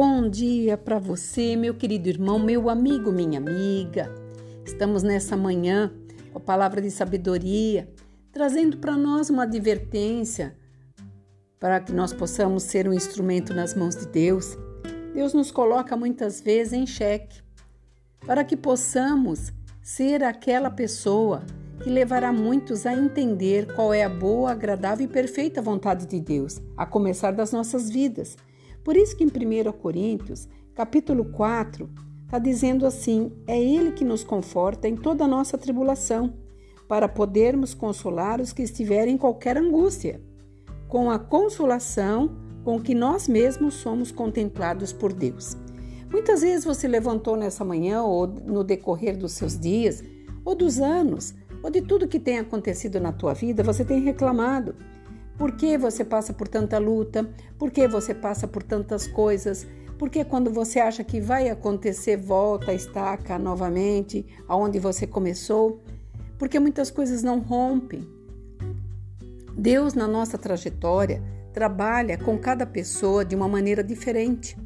Bom dia para você, meu querido irmão, meu amigo, minha amiga. Estamos nessa manhã com a palavra de sabedoria, trazendo para nós uma advertência para que nós possamos ser um instrumento nas mãos de Deus. Deus nos coloca muitas vezes em xeque para que possamos ser aquela pessoa que levará muitos a entender qual é a boa, agradável e perfeita vontade de Deus, a começar das nossas vidas. Por isso que em 1 Coríntios, capítulo 4, está dizendo assim: é Ele que nos conforta em toda a nossa tribulação, para podermos consolar os que estiverem em qualquer angústia, com a consolação com que nós mesmos somos contemplados por Deus. Muitas vezes você levantou nessa manhã ou no decorrer dos seus dias, ou dos anos, ou de tudo que tem acontecido na tua vida, você tem reclamado. Por que você passa por tanta luta? Por que você passa por tantas coisas? Porque quando você acha que vai acontecer, volta, estaca novamente aonde você começou? Porque muitas coisas não rompem. Deus, na nossa trajetória, trabalha com cada pessoa de uma maneira diferente.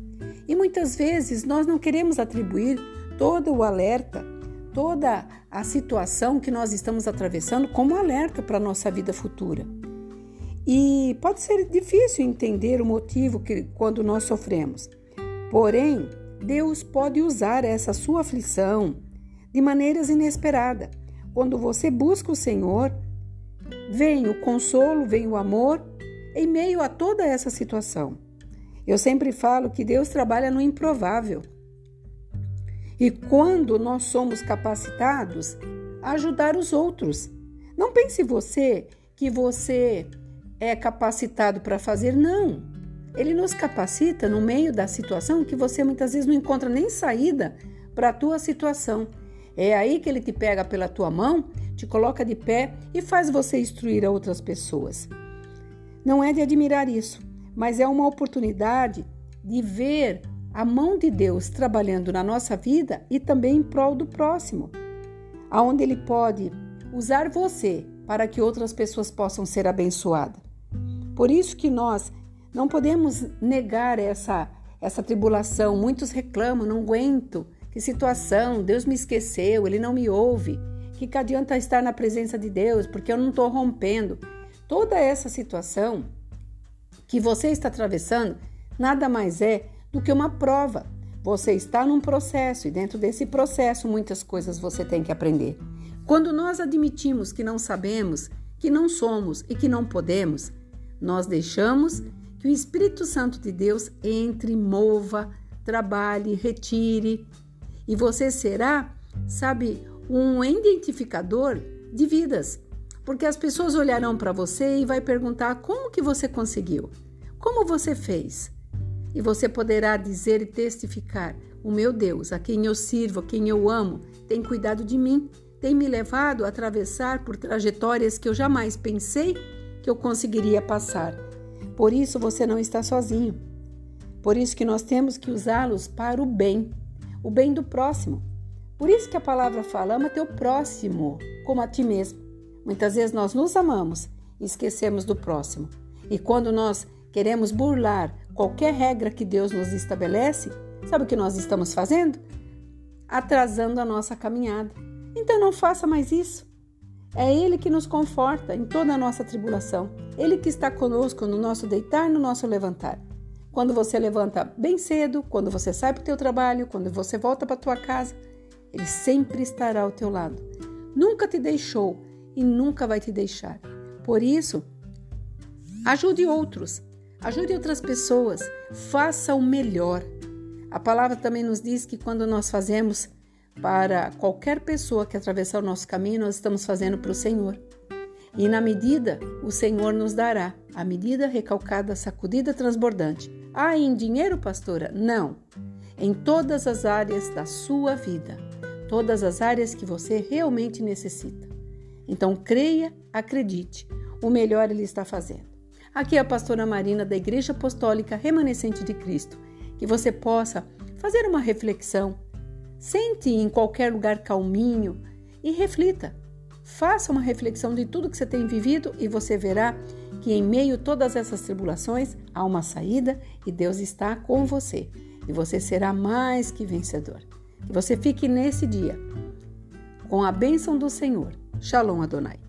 E muitas vezes nós não queremos atribuir todo o alerta, toda a situação que nós estamos atravessando como alerta para a nossa vida futura. E pode ser difícil entender o motivo que quando nós sofremos. Porém, Deus pode usar essa sua aflição de maneiras inesperadas. Quando você busca o Senhor, vem o consolo, vem o amor em meio a toda essa situação. Eu sempre falo que Deus trabalha no improvável. E quando nós somos capacitados a ajudar os outros, não pense você que você é capacitado para fazer, não. Ele nos capacita no meio da situação que você muitas vezes não encontra nem saída para a tua situação. É aí que ele te pega pela tua mão, te coloca de pé e faz você instruir a outras pessoas. Não é de admirar isso, mas é uma oportunidade de ver a mão de Deus trabalhando na nossa vida e também em prol do próximo, aonde ele pode usar você para que outras pessoas possam ser abençoadas. Por isso que nós não podemos negar essa, essa tribulação. Muitos reclamam, não aguento. Que situação, Deus me esqueceu, Ele não me ouve. Que, que adianta estar na presença de Deus, porque eu não estou rompendo. Toda essa situação que você está atravessando nada mais é do que uma prova. Você está num processo e dentro desse processo muitas coisas você tem que aprender. Quando nós admitimos que não sabemos, que não somos e que não podemos, nós deixamos que o Espírito Santo de Deus entre, mova, trabalhe, retire, e você será, sabe, um identificador de vidas. Porque as pessoas olharão para você e vai perguntar como que você conseguiu? Como você fez? E você poderá dizer e testificar: "O meu Deus, a quem eu sirvo, a quem eu amo, tem cuidado de mim, tem me levado a atravessar por trajetórias que eu jamais pensei que eu conseguiria passar. Por isso você não está sozinho. Por isso que nós temos que usá-los para o bem, o bem do próximo. Por isso que a palavra fala: ama teu próximo como a ti mesmo. Muitas vezes nós nos amamos e esquecemos do próximo. E quando nós queremos burlar qualquer regra que Deus nos estabelece, sabe o que nós estamos fazendo? Atrasando a nossa caminhada. Então não faça mais isso. É Ele que nos conforta em toda a nossa tribulação. Ele que está conosco no nosso deitar no nosso levantar. Quando você levanta bem cedo, quando você sai para o teu trabalho, quando você volta para a tua casa, Ele sempre estará ao teu lado. Nunca te deixou e nunca vai te deixar. Por isso, ajude outros, ajude outras pessoas, faça o melhor. A palavra também nos diz que quando nós fazemos para qualquer pessoa que atravessar o nosso caminho, nós estamos fazendo para o Senhor. E na medida, o Senhor nos dará, a medida recalcada, sacudida, transbordante. Ah, em dinheiro, pastora? Não. Em todas as áreas da sua vida, todas as áreas que você realmente necessita. Então, creia, acredite, o melhor Ele está fazendo. Aqui é a pastora Marina da Igreja Apostólica Remanescente de Cristo. Que você possa fazer uma reflexão Sente em qualquer lugar calminho e reflita. Faça uma reflexão de tudo que você tem vivido e você verá que em meio a todas essas tribulações há uma saída e Deus está com você. e você será mais que vencedor. Que você fique nesse dia com a bênção do Senhor. Shalom Adonai.